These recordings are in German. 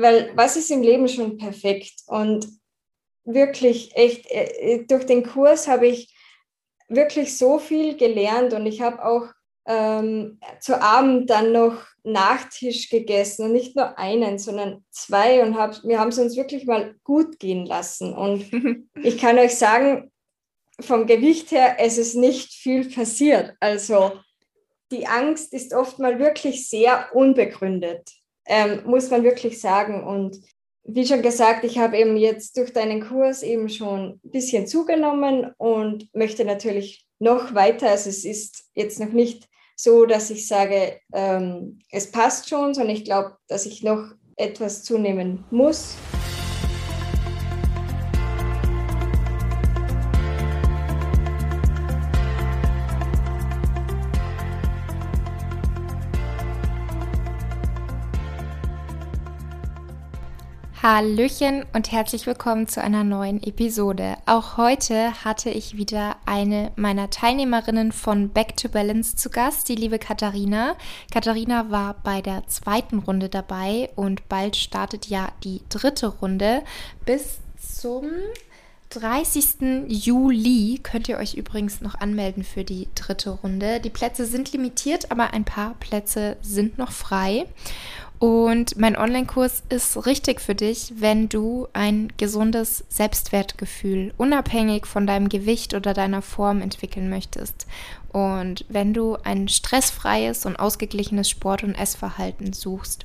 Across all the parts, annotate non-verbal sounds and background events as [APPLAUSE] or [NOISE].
weil was ist im Leben schon perfekt? Und wirklich echt, äh, durch den Kurs habe ich wirklich so viel gelernt und ich habe auch ähm, zu Abend dann noch Nachtisch gegessen und nicht nur einen, sondern zwei und hab, wir haben es uns wirklich mal gut gehen lassen. Und [LAUGHS] ich kann euch sagen, vom Gewicht her, es ist nicht viel passiert. Also die Angst ist oft mal wirklich sehr unbegründet, ähm, muss man wirklich sagen. Und wie schon gesagt, ich habe eben jetzt durch deinen Kurs eben schon ein bisschen zugenommen und möchte natürlich noch weiter. Also es ist jetzt noch nicht so, dass ich sage, ähm, es passt schon, sondern ich glaube, dass ich noch etwas zunehmen muss. Hallöchen und herzlich willkommen zu einer neuen Episode. Auch heute hatte ich wieder eine meiner Teilnehmerinnen von Back to Balance zu Gast, die liebe Katharina. Katharina war bei der zweiten Runde dabei und bald startet ja die dritte Runde. Bis zum 30. Juli könnt ihr euch übrigens noch anmelden für die dritte Runde. Die Plätze sind limitiert, aber ein paar Plätze sind noch frei. Und mein Online-Kurs ist richtig für dich, wenn du ein gesundes Selbstwertgefühl unabhängig von deinem Gewicht oder deiner Form entwickeln möchtest. Und wenn du ein stressfreies und ausgeglichenes Sport- und Essverhalten suchst.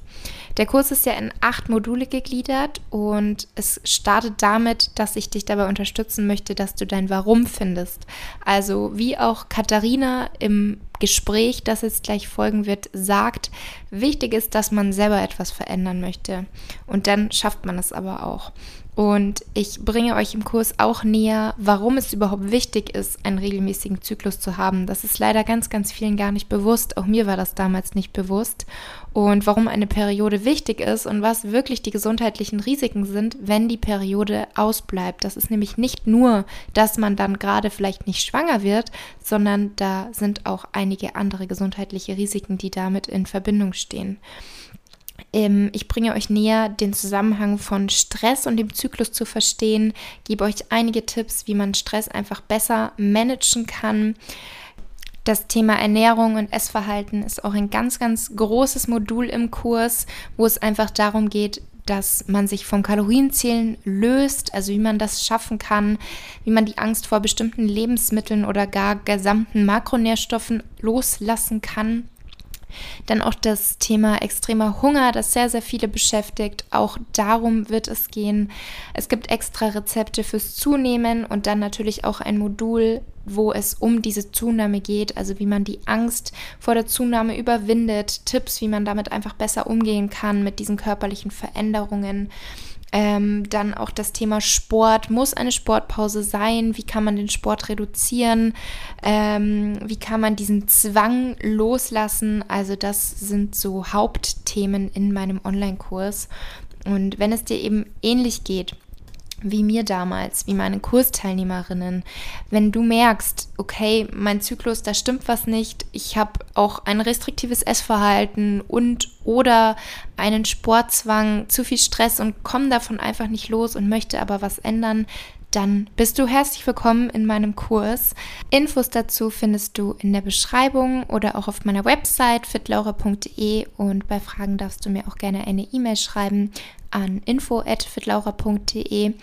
Der Kurs ist ja in acht Module gegliedert und es startet damit, dass ich dich dabei unterstützen möchte, dass du dein Warum findest. Also wie auch Katharina im Gespräch, das jetzt gleich folgen wird, sagt, wichtig ist, dass man selber etwas verändern möchte. Und dann schafft man es aber auch. Und ich bringe euch im Kurs auch näher, warum es überhaupt wichtig ist, einen regelmäßigen Zyklus zu haben. Das ist leider ganz, ganz vielen gar nicht bewusst. Auch mir war das damals nicht bewusst. Und warum eine Periode wichtig ist und was wirklich die gesundheitlichen Risiken sind, wenn die Periode ausbleibt. Das ist nämlich nicht nur, dass man dann gerade vielleicht nicht schwanger wird, sondern da sind auch einige andere gesundheitliche Risiken, die damit in Verbindung stehen. Ähm, ich bringe euch näher, den Zusammenhang von Stress und dem Zyklus zu verstehen, gebe euch einige Tipps, wie man Stress einfach besser managen kann. Das Thema Ernährung und Essverhalten ist auch ein ganz, ganz großes Modul im Kurs, wo es einfach darum geht, dass man sich vom Kalorienzählen löst, also wie man das schaffen kann, wie man die Angst vor bestimmten Lebensmitteln oder gar gesamten Makronährstoffen loslassen kann. Dann auch das Thema extremer Hunger, das sehr, sehr viele beschäftigt. Auch darum wird es gehen. Es gibt extra Rezepte fürs Zunehmen und dann natürlich auch ein Modul, wo es um diese Zunahme geht, also wie man die Angst vor der Zunahme überwindet, Tipps, wie man damit einfach besser umgehen kann mit diesen körperlichen Veränderungen. Ähm, dann auch das Thema Sport. Muss eine Sportpause sein? Wie kann man den Sport reduzieren? Ähm, wie kann man diesen Zwang loslassen? Also das sind so Hauptthemen in meinem Online-Kurs. Und wenn es dir eben ähnlich geht, wie mir damals, wie meine Kursteilnehmerinnen, wenn du merkst, okay, mein Zyklus, da stimmt was nicht, ich habe auch ein restriktives Essverhalten und oder einen Sportzwang, zu viel Stress und komme davon einfach nicht los und möchte aber was ändern, dann bist du herzlich willkommen in meinem Kurs. Infos dazu findest du in der Beschreibung oder auch auf meiner Website fitlaura.de und bei Fragen darfst du mir auch gerne eine E-Mail schreiben an info@fitlaura.de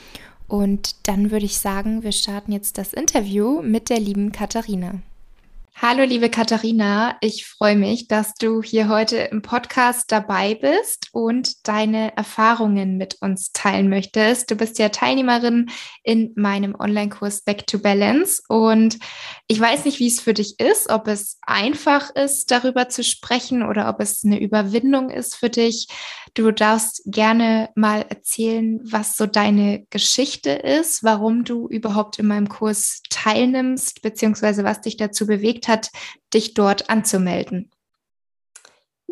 und dann würde ich sagen, wir starten jetzt das Interview mit der lieben Katharina. Hallo, liebe Katharina. Ich freue mich, dass du hier heute im Podcast dabei bist und deine Erfahrungen mit uns teilen möchtest. Du bist ja Teilnehmerin in meinem Online-Kurs Back to Balance und ich weiß nicht, wie es für dich ist, ob es einfach ist, darüber zu sprechen oder ob es eine Überwindung ist für dich. Du darfst gerne mal erzählen, was so deine Geschichte ist, warum du überhaupt in meinem Kurs teilnimmst, beziehungsweise was dich dazu bewegt hat, dich dort anzumelden.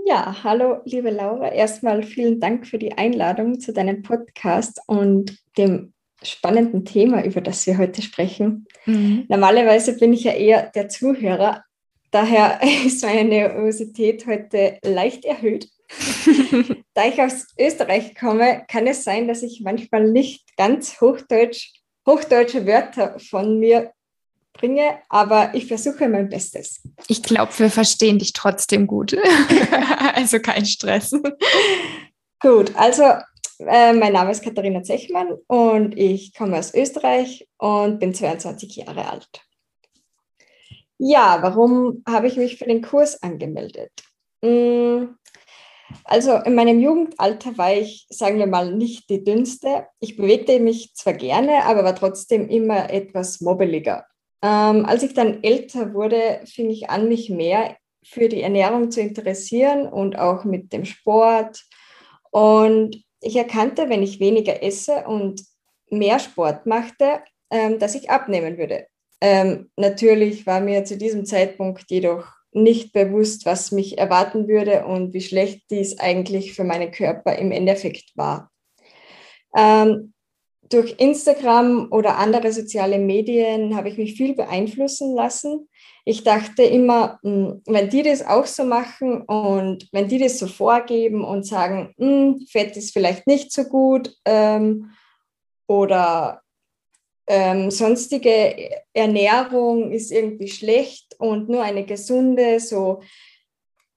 Ja, hallo, liebe Laura. Erstmal vielen Dank für die Einladung zu deinem Podcast und dem spannenden Thema, über das wir heute sprechen. Mhm. Normalerweise bin ich ja eher der Zuhörer, daher [LAUGHS] ist meine Nervosität heute leicht erhöht. [LAUGHS] da ich aus Österreich komme, kann es sein, dass ich manchmal nicht ganz Hochdeutsch, hochdeutsche Wörter von mir bringe, aber ich versuche mein Bestes. Ich glaube, wir verstehen dich trotzdem gut. [LAUGHS] also kein Stress. Gut, also äh, mein Name ist Katharina Zechmann und ich komme aus Österreich und bin 22 Jahre alt. Ja, warum habe ich mich für den Kurs angemeldet? Hm, also in meinem Jugendalter war ich, sagen wir mal, nicht die dünnste. Ich bewegte mich zwar gerne, aber war trotzdem immer etwas mobbeliger. Ähm, als ich dann älter wurde, fing ich an, mich mehr für die Ernährung zu interessieren und auch mit dem Sport. Und ich erkannte, wenn ich weniger esse und mehr Sport machte, ähm, dass ich abnehmen würde. Ähm, natürlich war mir zu diesem Zeitpunkt jedoch nicht bewusst, was mich erwarten würde und wie schlecht dies eigentlich für meinen Körper im Endeffekt war. Ähm, durch Instagram oder andere soziale Medien habe ich mich viel beeinflussen lassen. Ich dachte immer, hm, wenn die das auch so machen und wenn die das so vorgeben und sagen, hm, Fett ist vielleicht nicht so gut ähm, oder ähm, sonstige Ernährung ist irgendwie schlecht und nur eine gesunde, so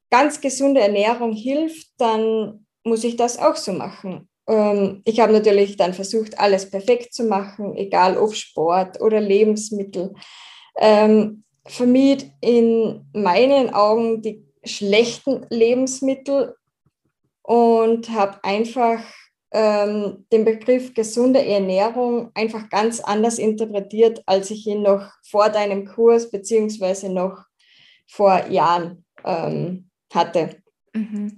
ganz gesunde Ernährung hilft, dann muss ich das auch so machen. Ähm, ich habe natürlich dann versucht, alles perfekt zu machen, egal ob Sport oder Lebensmittel. Ähm, vermied in meinen Augen die schlechten Lebensmittel und habe einfach ähm, den Begriff gesunde Ernährung einfach ganz anders interpretiert, als ich ihn noch vor deinem Kurs beziehungsweise noch vor Jahren ähm, hatte. Mhm.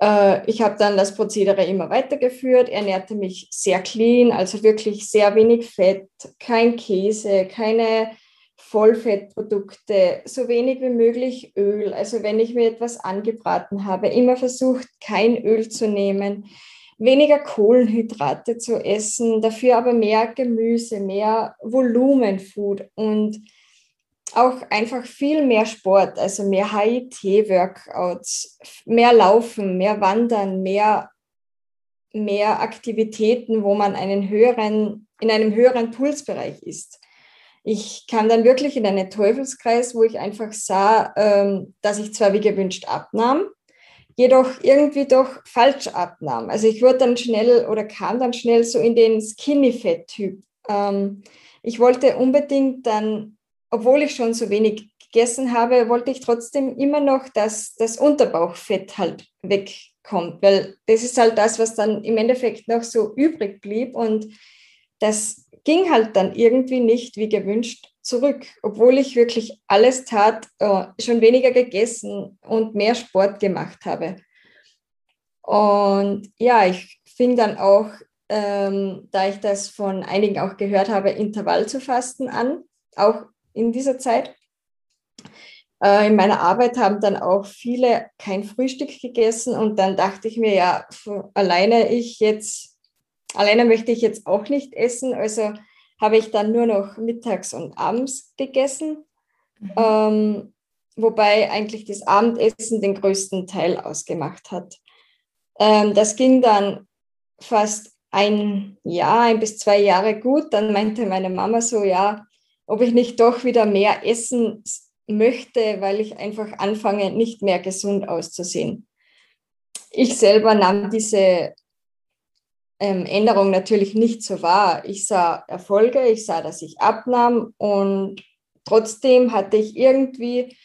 Äh, ich habe dann das Prozedere immer weitergeführt, ernährte mich sehr clean, also wirklich sehr wenig Fett, kein Käse, keine Vollfettprodukte, so wenig wie möglich Öl. Also wenn ich mir etwas angebraten habe, immer versucht, kein Öl zu nehmen weniger Kohlenhydrate zu essen, dafür aber mehr Gemüse, mehr Volumenfood und auch einfach viel mehr Sport, also mehr HIT-Workouts, mehr Laufen, mehr Wandern, mehr, mehr Aktivitäten, wo man einen höheren, in einem höheren Pulsbereich ist. Ich kam dann wirklich in einen Teufelskreis, wo ich einfach sah, ähm, dass ich zwar wie gewünscht abnahm, jedoch irgendwie doch falsch abnahm. Also ich wurde dann schnell oder kam dann schnell so in den Skinny-Fat-Typ. Ähm, ich wollte unbedingt dann, obwohl ich schon so wenig gegessen habe, wollte ich trotzdem immer noch, dass das Unterbauchfett halt wegkommt, weil das ist halt das, was dann im Endeffekt noch so übrig blieb und das ging halt dann irgendwie nicht wie gewünscht zurück, obwohl ich wirklich alles tat, äh, schon weniger gegessen und mehr Sport gemacht habe. Und ja, ich fing dann auch, ähm, da ich das von einigen auch gehört habe, Intervall zu fasten an, auch in dieser Zeit. Äh, in meiner Arbeit haben dann auch viele kein Frühstück gegessen und dann dachte ich mir, ja, alleine ich jetzt, alleine möchte ich jetzt auch nicht essen, also habe ich dann nur noch mittags und abends gegessen, mhm. ähm, wobei eigentlich das Abendessen den größten Teil ausgemacht hat. Ähm, das ging dann fast ein Jahr, ein bis zwei Jahre gut. Dann meinte meine Mama so, ja, ob ich nicht doch wieder mehr essen möchte, weil ich einfach anfange, nicht mehr gesund auszusehen. Ich selber nahm diese ähm, Änderung natürlich nicht so wahr. Ich sah Erfolge, ich sah, dass ich abnahm und trotzdem hatte ich irgendwie,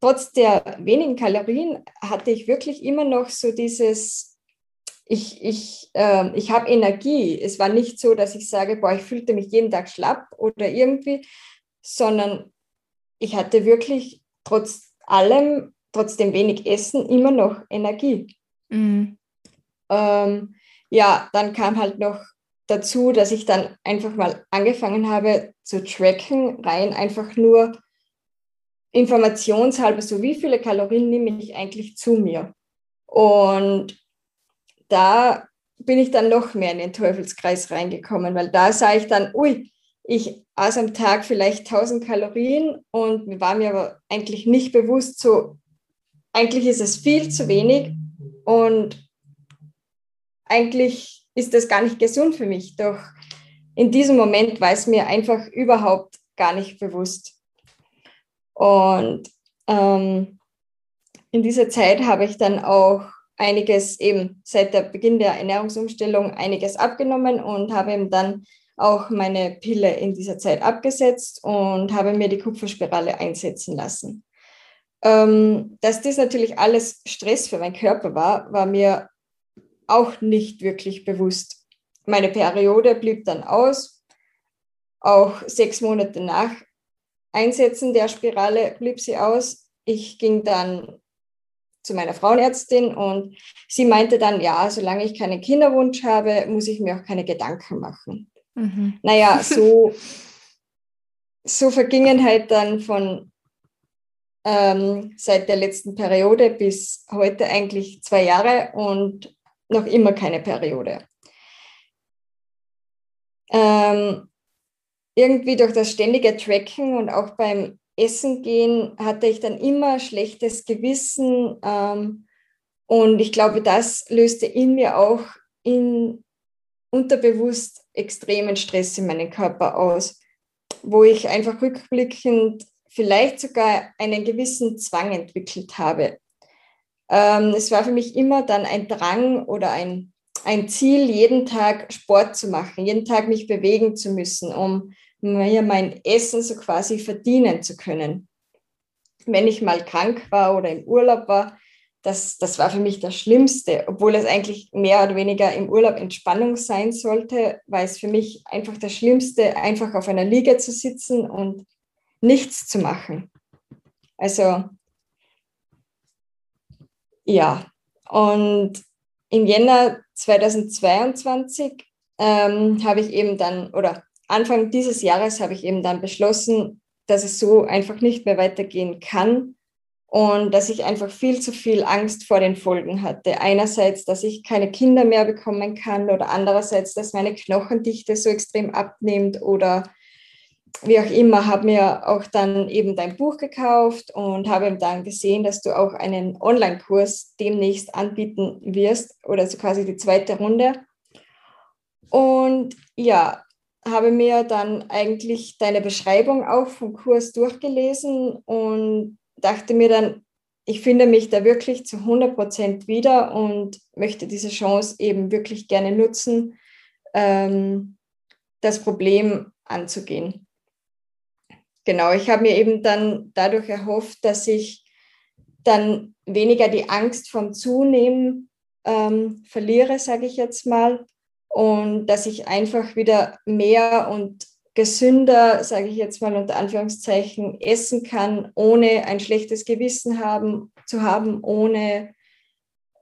trotz der wenigen Kalorien, hatte ich wirklich immer noch so dieses, ich, ich, äh, ich habe Energie. Es war nicht so, dass ich sage, boah, ich fühlte mich jeden Tag schlapp oder irgendwie, sondern ich hatte wirklich trotz allem, trotz dem wenig Essen, immer noch Energie. Mhm. Ähm, ja, dann kam halt noch dazu, dass ich dann einfach mal angefangen habe zu tracken, rein einfach nur informationshalber, so wie viele Kalorien nehme ich eigentlich zu mir. Und da bin ich dann noch mehr in den Teufelskreis reingekommen, weil da sah ich dann, ui, ich aß am Tag vielleicht 1000 Kalorien und war mir aber eigentlich nicht bewusst, so eigentlich ist es viel zu wenig Und eigentlich ist das gar nicht gesund für mich. Doch in diesem Moment war es mir einfach überhaupt gar nicht bewusst. Und ähm, in dieser Zeit habe ich dann auch einiges eben seit der Beginn der Ernährungsumstellung einiges abgenommen und habe eben dann auch meine Pille in dieser Zeit abgesetzt und habe mir die Kupferspirale einsetzen lassen. Ähm, dass das natürlich alles Stress für meinen Körper war, war mir auch nicht wirklich bewusst. Meine Periode blieb dann aus. Auch sechs Monate nach Einsetzen der Spirale blieb sie aus. Ich ging dann zu meiner Frauenärztin und sie meinte dann, ja, solange ich keinen Kinderwunsch habe, muss ich mir auch keine Gedanken machen. Mhm. Naja, [LAUGHS] so, so vergingen halt dann von ähm, seit der letzten Periode bis heute eigentlich zwei Jahre und noch immer keine Periode. Ähm, irgendwie durch das ständige Tracken und auch beim Essen gehen hatte ich dann immer schlechtes Gewissen. Ähm, und ich glaube, das löste in mir auch in unterbewusst extremen Stress in meinem Körper aus, wo ich einfach rückblickend vielleicht sogar einen gewissen Zwang entwickelt habe. Ähm, es war für mich immer dann ein Drang oder ein, ein Ziel, jeden Tag Sport zu machen, jeden Tag mich bewegen zu müssen, um mir mein Essen so quasi verdienen zu können. Wenn ich mal krank war oder im Urlaub war, das, das war für mich das Schlimmste, obwohl es eigentlich mehr oder weniger im Urlaub Entspannung sein sollte, war es für mich einfach das Schlimmste, einfach auf einer Liege zu sitzen und nichts zu machen. Also ja, und im Jänner 2022 ähm, habe ich eben dann, oder Anfang dieses Jahres habe ich eben dann beschlossen, dass es so einfach nicht mehr weitergehen kann und dass ich einfach viel zu viel Angst vor den Folgen hatte. Einerseits, dass ich keine Kinder mehr bekommen kann oder andererseits, dass meine Knochendichte so extrem abnimmt oder wie auch immer, habe mir auch dann eben dein Buch gekauft und habe dann gesehen, dass du auch einen Online-Kurs demnächst anbieten wirst oder so quasi die zweite Runde. Und ja, habe mir dann eigentlich deine Beschreibung auch vom Kurs durchgelesen und dachte mir dann, ich finde mich da wirklich zu 100 Prozent wieder und möchte diese Chance eben wirklich gerne nutzen, ähm, das Problem anzugehen. Genau, ich habe mir eben dann dadurch erhofft, dass ich dann weniger die Angst vom Zunehmen ähm, verliere, sage ich jetzt mal, und dass ich einfach wieder mehr und gesünder, sage ich jetzt mal unter Anführungszeichen, essen kann, ohne ein schlechtes Gewissen haben, zu haben, ohne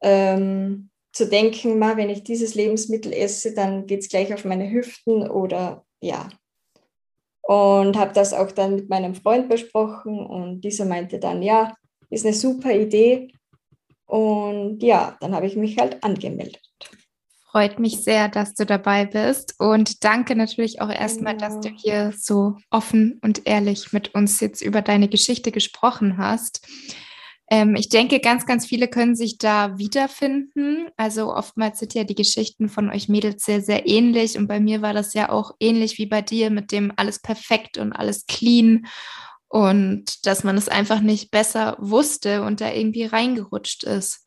ähm, zu denken, mal, wenn ich dieses Lebensmittel esse, dann geht es gleich auf meine Hüften oder ja. Und habe das auch dann mit meinem Freund besprochen und dieser meinte dann, ja, ist eine super Idee. Und ja, dann habe ich mich halt angemeldet. Freut mich sehr, dass du dabei bist und danke natürlich auch erstmal, genau. dass du hier so offen und ehrlich mit uns jetzt über deine Geschichte gesprochen hast. Ähm, ich denke, ganz, ganz viele können sich da wiederfinden. Also oftmals sind ja die Geschichten von euch Mädels sehr, sehr ähnlich und bei mir war das ja auch ähnlich wie bei dir mit dem alles perfekt und alles clean und dass man es einfach nicht besser wusste und da irgendwie reingerutscht ist.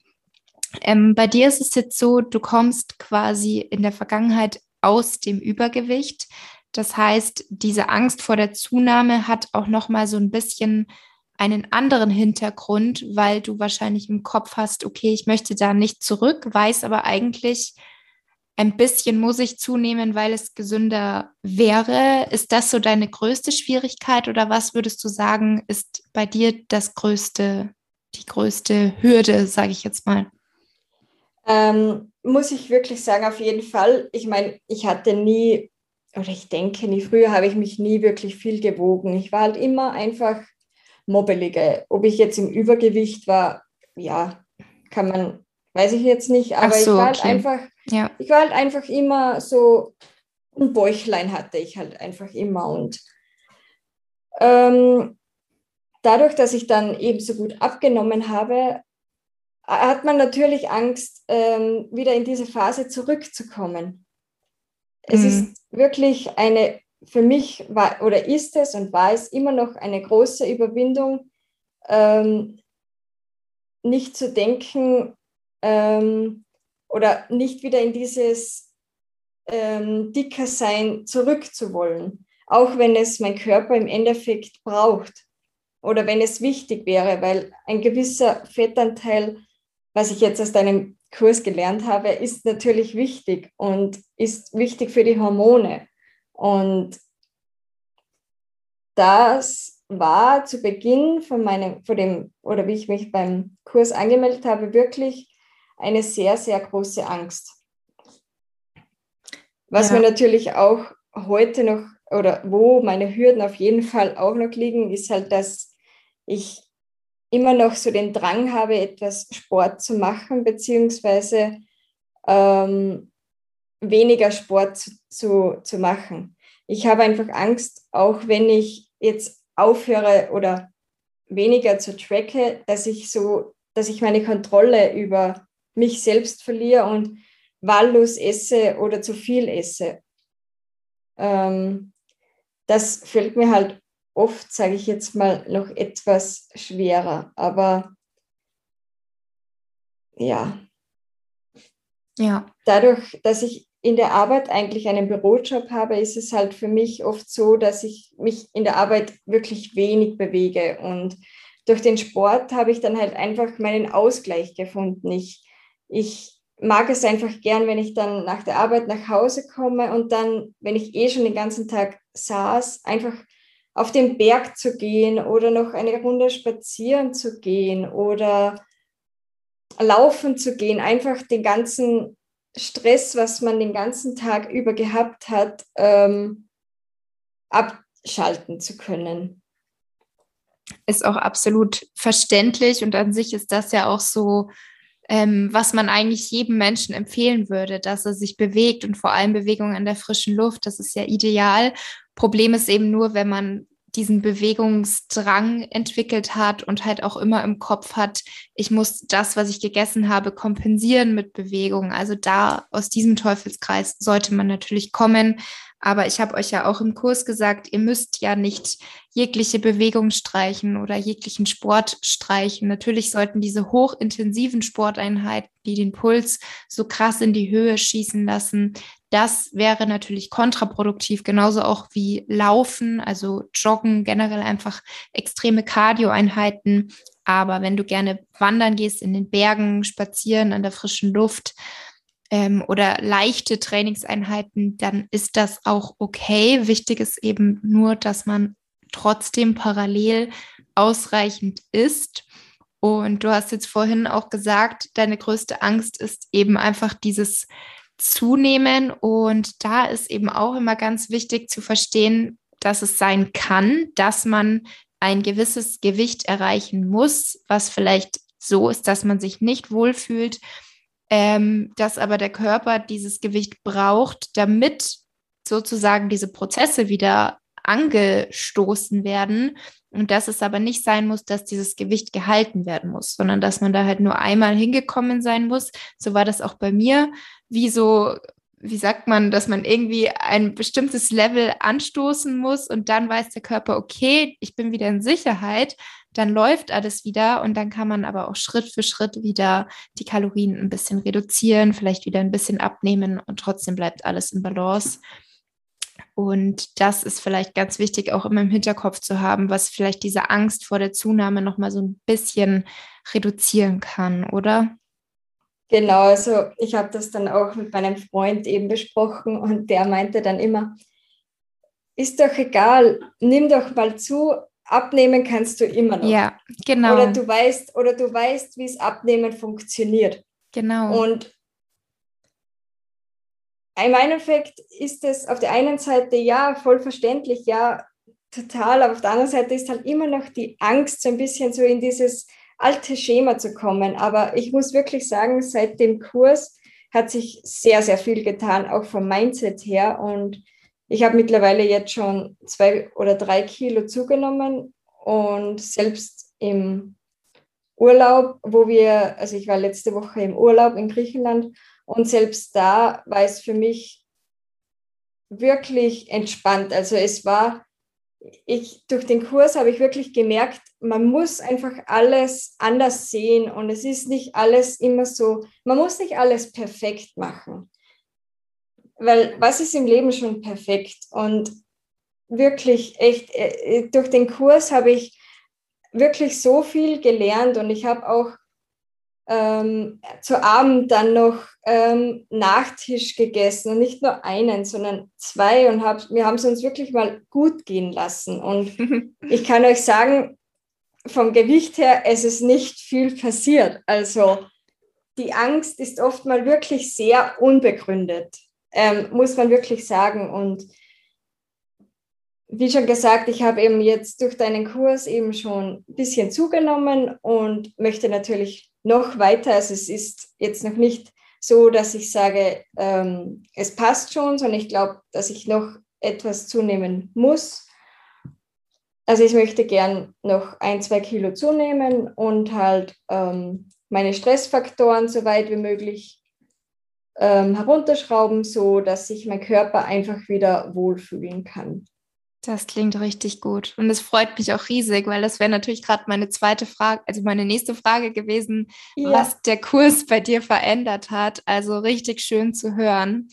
Ähm, bei dir ist es jetzt so, du kommst quasi in der Vergangenheit aus dem Übergewicht. Das heißt, diese Angst vor der Zunahme hat auch noch mal so ein bisschen einen anderen Hintergrund, weil du wahrscheinlich im Kopf hast, okay, ich möchte da nicht zurück, weiß aber eigentlich, ein bisschen muss ich zunehmen, weil es gesünder wäre. Ist das so deine größte Schwierigkeit oder was würdest du sagen, ist bei dir das größte, die größte Hürde, sage ich jetzt mal? Ähm, muss ich wirklich sagen, auf jeden Fall. Ich meine, ich hatte nie, oder ich denke nie, früher habe ich mich nie wirklich viel gewogen. Ich war halt immer einfach mobbelige. Ob ich jetzt im Übergewicht war, ja, kann man, weiß ich jetzt nicht, aber so, ich war halt okay. einfach, ja. ich war halt einfach immer so, ein Bäuchlein hatte ich halt einfach immer und ähm, dadurch, dass ich dann eben so gut abgenommen habe, hat man natürlich Angst, ähm, wieder in diese Phase zurückzukommen. Es mhm. ist wirklich eine, für mich war oder ist es und war es immer noch eine große Überwindung, ähm, nicht zu denken ähm, oder nicht wieder in dieses ähm, dicker Sein zurückzuwollen, auch wenn es mein Körper im Endeffekt braucht oder wenn es wichtig wäre, weil ein gewisser Fettanteil was ich jetzt aus deinem Kurs gelernt habe, ist natürlich wichtig und ist wichtig für die Hormone. Und das war zu Beginn von meinem, von dem, oder wie ich mich beim Kurs angemeldet habe, wirklich eine sehr, sehr große Angst. Was ja. mir natürlich auch heute noch, oder wo meine Hürden auf jeden Fall auch noch liegen, ist halt, dass ich immer noch so den Drang habe, etwas Sport zu machen, beziehungsweise ähm, weniger Sport zu, zu, zu machen. Ich habe einfach Angst, auch wenn ich jetzt aufhöre oder weniger zu tracke, dass ich so, dass ich meine Kontrolle über mich selbst verliere und wahllos esse oder zu viel esse. Ähm, das fällt mir halt oft, sage ich jetzt mal, noch etwas schwerer. Aber ja. Ja. Dadurch, dass ich in der Arbeit eigentlich einen Bürojob habe, ist es halt für mich oft so, dass ich mich in der Arbeit wirklich wenig bewege. Und durch den Sport habe ich dann halt einfach meinen Ausgleich gefunden. Ich, ich mag es einfach gern, wenn ich dann nach der Arbeit nach Hause komme und dann, wenn ich eh schon den ganzen Tag saß, einfach auf den Berg zu gehen oder noch eine Runde spazieren zu gehen oder laufen zu gehen, einfach den ganzen Stress, was man den ganzen Tag über gehabt hat, ähm, abschalten zu können. Ist auch absolut verständlich und an sich ist das ja auch so, ähm, was man eigentlich jedem Menschen empfehlen würde, dass er sich bewegt und vor allem Bewegung an der frischen Luft, das ist ja ideal. Problem ist eben nur, wenn man diesen Bewegungsdrang entwickelt hat und halt auch immer im Kopf hat, ich muss das, was ich gegessen habe, kompensieren mit Bewegung. Also da aus diesem Teufelskreis sollte man natürlich kommen. Aber ich habe euch ja auch im Kurs gesagt, ihr müsst ja nicht jegliche Bewegung streichen oder jeglichen Sport streichen. Natürlich sollten diese hochintensiven Sporteinheiten, die den Puls so krass in die Höhe schießen lassen, das wäre natürlich kontraproduktiv, genauso auch wie Laufen, also Joggen, generell einfach extreme Cardio-Einheiten. Aber wenn du gerne wandern gehst in den Bergen, spazieren an der frischen Luft ähm, oder leichte Trainingseinheiten, dann ist das auch okay. Wichtig ist eben nur, dass man trotzdem parallel ausreichend isst. Und du hast jetzt vorhin auch gesagt, deine größte Angst ist eben einfach dieses zunehmen. Und da ist eben auch immer ganz wichtig zu verstehen, dass es sein kann, dass man ein gewisses Gewicht erreichen muss, was vielleicht so ist, dass man sich nicht wohlfühlt, ähm, dass aber der Körper dieses Gewicht braucht, damit sozusagen diese Prozesse wieder angestoßen werden und dass es aber nicht sein muss, dass dieses Gewicht gehalten werden muss, sondern dass man da halt nur einmal hingekommen sein muss. So war das auch bei mir. Wie so, wie sagt man, dass man irgendwie ein bestimmtes Level anstoßen muss und dann weiß der Körper, okay, ich bin wieder in Sicherheit, dann läuft alles wieder und dann kann man aber auch Schritt für Schritt wieder die Kalorien ein bisschen reduzieren, vielleicht wieder ein bisschen abnehmen und trotzdem bleibt alles in Balance. Und das ist vielleicht ganz wichtig, auch immer im Hinterkopf zu haben, was vielleicht diese Angst vor der Zunahme nochmal so ein bisschen reduzieren kann, oder? Genau, also ich habe das dann auch mit meinem Freund eben besprochen und der meinte dann immer, ist doch egal, nimm doch mal zu, abnehmen kannst du immer noch. Ja, genau. Oder du weißt, oder du weißt, wie es abnehmen funktioniert. Genau. Und im Endeffekt ist es auf der einen Seite ja voll verständlich, ja, total, aber auf der anderen Seite ist halt immer noch die Angst, so ein bisschen so in dieses alte Schema zu kommen. Aber ich muss wirklich sagen, seit dem Kurs hat sich sehr, sehr viel getan, auch vom Mindset her. Und ich habe mittlerweile jetzt schon zwei oder drei Kilo zugenommen und selbst im Urlaub, wo wir, also ich war letzte Woche im Urlaub in Griechenland und selbst da war es für mich wirklich entspannt. Also es war, ich, durch den Kurs habe ich wirklich gemerkt, man muss einfach alles anders sehen und es ist nicht alles immer so, man muss nicht alles perfekt machen. Weil was ist im Leben schon perfekt? Und wirklich echt, äh, durch den Kurs habe ich wirklich so viel gelernt und ich habe auch ähm, zu Abend dann noch ähm, Nachtisch gegessen und nicht nur einen, sondern zwei und hab, wir haben es uns wirklich mal gut gehen lassen. Und [LAUGHS] ich kann euch sagen, vom Gewicht her, es ist nicht viel passiert. Also die Angst ist oft mal wirklich sehr unbegründet, ähm, muss man wirklich sagen. Und wie schon gesagt, ich habe eben jetzt durch deinen Kurs eben schon ein bisschen zugenommen und möchte natürlich noch weiter. Also es ist jetzt noch nicht so, dass ich sage, ähm, es passt schon, sondern ich glaube, dass ich noch etwas zunehmen muss. Also ich möchte gern noch ein, zwei Kilo zunehmen und halt ähm, meine Stressfaktoren so weit wie möglich ähm, herunterschrauben, so dass sich mein Körper einfach wieder wohlfühlen kann. Das klingt richtig gut. Und es freut mich auch riesig, weil das wäre natürlich gerade meine zweite Frage, also meine nächste Frage gewesen, ja. was der Kurs bei dir verändert hat. Also richtig schön zu hören.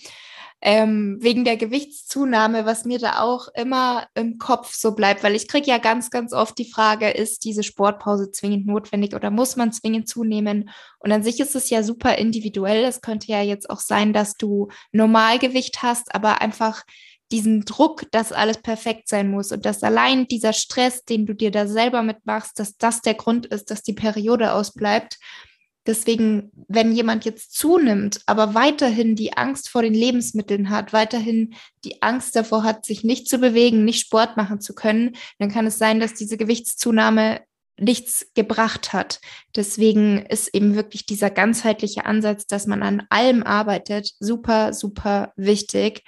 Ähm, wegen der Gewichtszunahme, was mir da auch immer im Kopf so bleibt, weil ich kriege ja ganz, ganz oft die Frage, ist diese Sportpause zwingend notwendig oder muss man zwingend zunehmen? Und an sich ist es ja super individuell. Es könnte ja jetzt auch sein, dass du Normalgewicht hast, aber einfach diesen Druck, dass alles perfekt sein muss und dass allein dieser Stress, den du dir da selber mitmachst, dass das der Grund ist, dass die Periode ausbleibt. Deswegen, wenn jemand jetzt zunimmt, aber weiterhin die Angst vor den Lebensmitteln hat, weiterhin die Angst davor hat, sich nicht zu bewegen, nicht Sport machen zu können, dann kann es sein, dass diese Gewichtszunahme nichts gebracht hat. Deswegen ist eben wirklich dieser ganzheitliche Ansatz, dass man an allem arbeitet, super, super wichtig.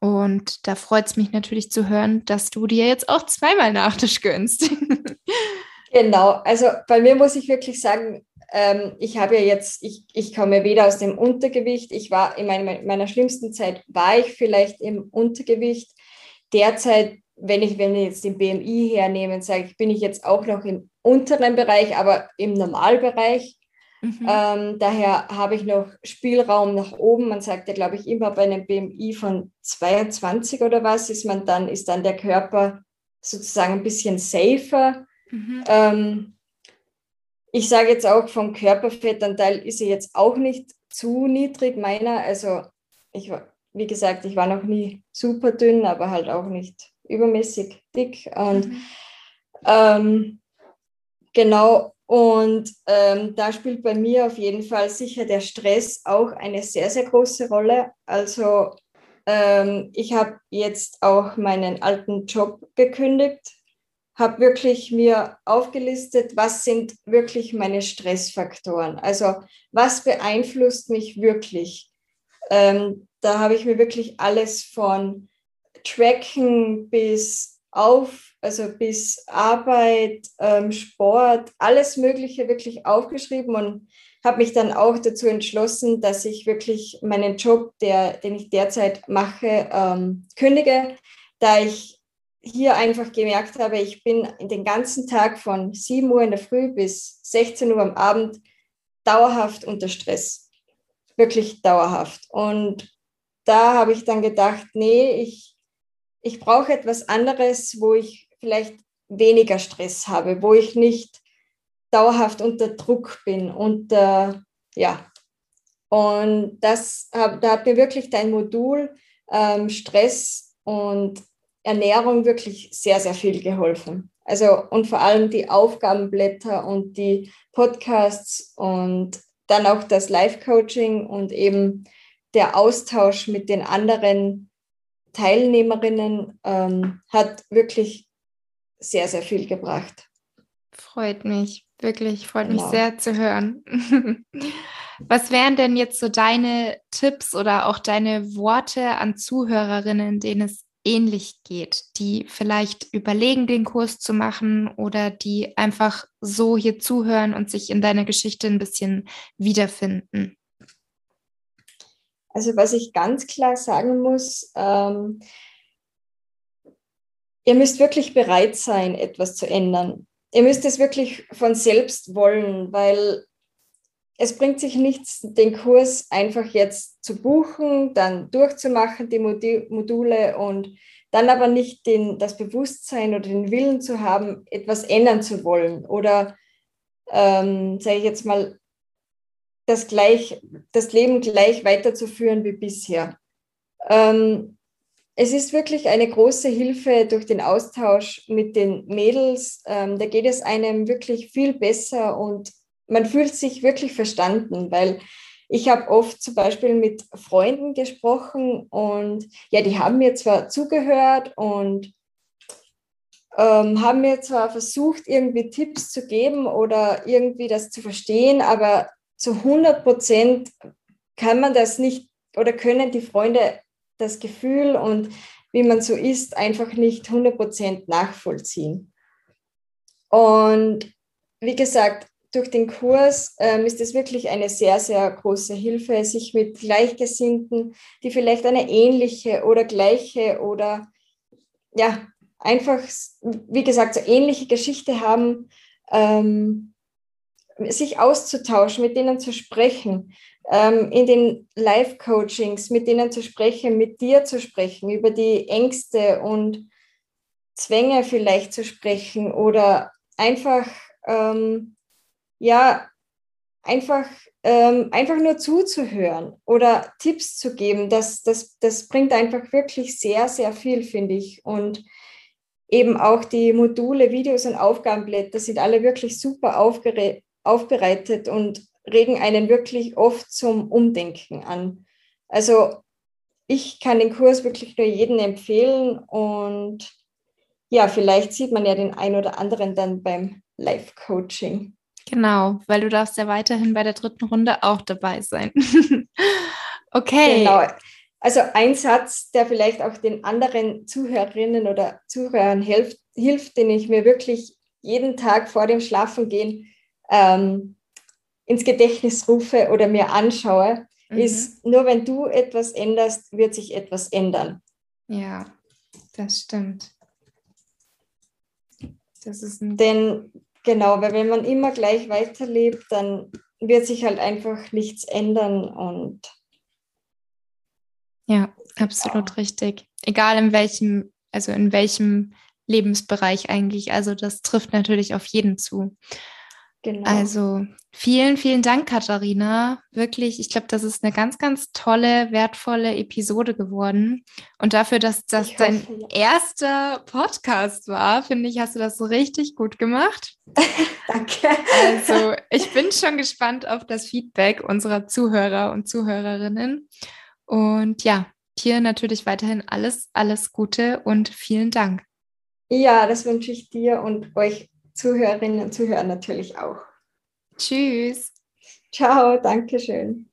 Und da freut es mich natürlich zu hören, dass du dir jetzt auch zweimal Nachtisch gönnst. [LAUGHS] genau, also bei mir muss ich wirklich sagen, ähm, ich habe ja jetzt, ich, ich komme weder aus dem Untergewicht, ich war in meiner, meiner schlimmsten Zeit, war ich vielleicht im Untergewicht. Derzeit, wenn ich, wenn ich jetzt den BMI hernehme, sage ich, bin ich jetzt auch noch im unteren Bereich, aber im Normalbereich. Mhm. Ähm, daher habe ich noch Spielraum nach oben. Man sagt ja, glaube ich, immer bei einem BMI von 22 oder was ist man dann, ist dann der Körper sozusagen ein bisschen safer. Mhm. Ähm, ich sage jetzt auch vom Körperfettanteil ist er jetzt auch nicht zu niedrig meiner. Also ich war, wie gesagt, ich war noch nie super dünn, aber halt auch nicht übermäßig dick. Und mhm. ähm, genau, und ähm, da spielt bei mir auf jeden Fall sicher der Stress auch eine sehr, sehr große Rolle. Also ähm, ich habe jetzt auch meinen alten Job gekündigt, habe wirklich mir aufgelistet, was sind wirklich meine Stressfaktoren. Also was beeinflusst mich wirklich. Ähm, da habe ich mir wirklich alles von Tracken bis auf also bis Arbeit, ähm, Sport, alles Mögliche wirklich aufgeschrieben und habe mich dann auch dazu entschlossen, dass ich wirklich meinen Job, der, den ich derzeit mache, ähm, kündige, da ich hier einfach gemerkt habe, ich bin den ganzen Tag von 7 Uhr in der Früh bis 16 Uhr am Abend dauerhaft unter Stress. Wirklich dauerhaft. Und da habe ich dann gedacht, nee, ich, ich brauche etwas anderes, wo ich vielleicht weniger Stress habe, wo ich nicht dauerhaft unter Druck bin. Und äh, ja, und das da hat mir wirklich dein Modul ähm, Stress und Ernährung wirklich sehr, sehr viel geholfen. Also und vor allem die Aufgabenblätter und die Podcasts und dann auch das Live-Coaching und eben der Austausch mit den anderen Teilnehmerinnen ähm, hat wirklich sehr, sehr viel gebracht. Freut mich, wirklich, freut genau. mich sehr zu hören. [LAUGHS] Was wären denn jetzt so deine Tipps oder auch deine Worte an Zuhörerinnen, denen es ähnlich geht, die vielleicht überlegen, den Kurs zu machen oder die einfach so hier zuhören und sich in deiner Geschichte ein bisschen wiederfinden? Also was ich ganz klar sagen muss, ähm, ihr müsst wirklich bereit sein, etwas zu ändern. Ihr müsst es wirklich von selbst wollen, weil es bringt sich nichts, den Kurs einfach jetzt zu buchen, dann durchzumachen, die Module und dann aber nicht den, das Bewusstsein oder den Willen zu haben, etwas ändern zu wollen oder, ähm, sage ich jetzt mal, das, gleich, das Leben gleich weiterzuführen wie bisher. Ähm, es ist wirklich eine große Hilfe durch den Austausch mit den Mädels. Ähm, da geht es einem wirklich viel besser und man fühlt sich wirklich verstanden, weil ich habe oft zum Beispiel mit Freunden gesprochen und ja, die haben mir zwar zugehört und ähm, haben mir zwar versucht, irgendwie Tipps zu geben oder irgendwie das zu verstehen, aber zu 100 Prozent kann man das nicht oder können die Freunde das Gefühl und wie man so ist, einfach nicht 100 Prozent nachvollziehen. Und wie gesagt, durch den Kurs ähm, ist es wirklich eine sehr, sehr große Hilfe, sich mit Gleichgesinnten, die vielleicht eine ähnliche oder gleiche oder ja, einfach, wie gesagt, so ähnliche Geschichte haben, ähm, sich auszutauschen, mit denen zu sprechen, in den Live-Coachings, mit denen zu sprechen, mit dir zu sprechen, über die Ängste und Zwänge vielleicht zu sprechen oder einfach ähm, ja, einfach, ähm, einfach nur zuzuhören oder Tipps zu geben, das, das, das bringt einfach wirklich sehr, sehr viel, finde ich. Und eben auch die Module, Videos und Aufgabenblätter sind alle wirklich super aufbereitet und regen einen wirklich oft zum Umdenken an. Also ich kann den Kurs wirklich nur jedem empfehlen und ja, vielleicht sieht man ja den ein oder anderen dann beim Live-Coaching. Genau, weil du darfst ja weiterhin bei der dritten Runde auch dabei sein. [LAUGHS] okay. Genau. Also ein Satz, der vielleicht auch den anderen Zuhörerinnen oder Zuhörern hilft, hilft den ich mir wirklich jeden Tag vor dem Schlafengehen ähm, ins Gedächtnis rufe oder mir anschaue, mhm. ist, nur wenn du etwas änderst, wird sich etwas ändern. Ja, das stimmt. Das ist Denn Genau, weil wenn man immer gleich weiterlebt, dann wird sich halt einfach nichts ändern und ja, absolut ja. richtig. Egal in welchem, also in welchem Lebensbereich eigentlich. Also das trifft natürlich auf jeden zu. Genau. Also vielen, vielen Dank, Katharina. Wirklich, ich glaube, das ist eine ganz, ganz tolle, wertvolle Episode geworden. Und dafür, dass das hoffe, dein ja. erster Podcast war, finde ich, hast du das so richtig gut gemacht. [LAUGHS] Danke. Also ich bin schon gespannt auf das Feedback unserer Zuhörer und Zuhörerinnen. Und ja, hier natürlich weiterhin alles, alles Gute und vielen Dank. Ja, das wünsche ich dir und euch Zuhörerinnen und Zuhörer natürlich auch. Tschüss. Ciao, danke schön.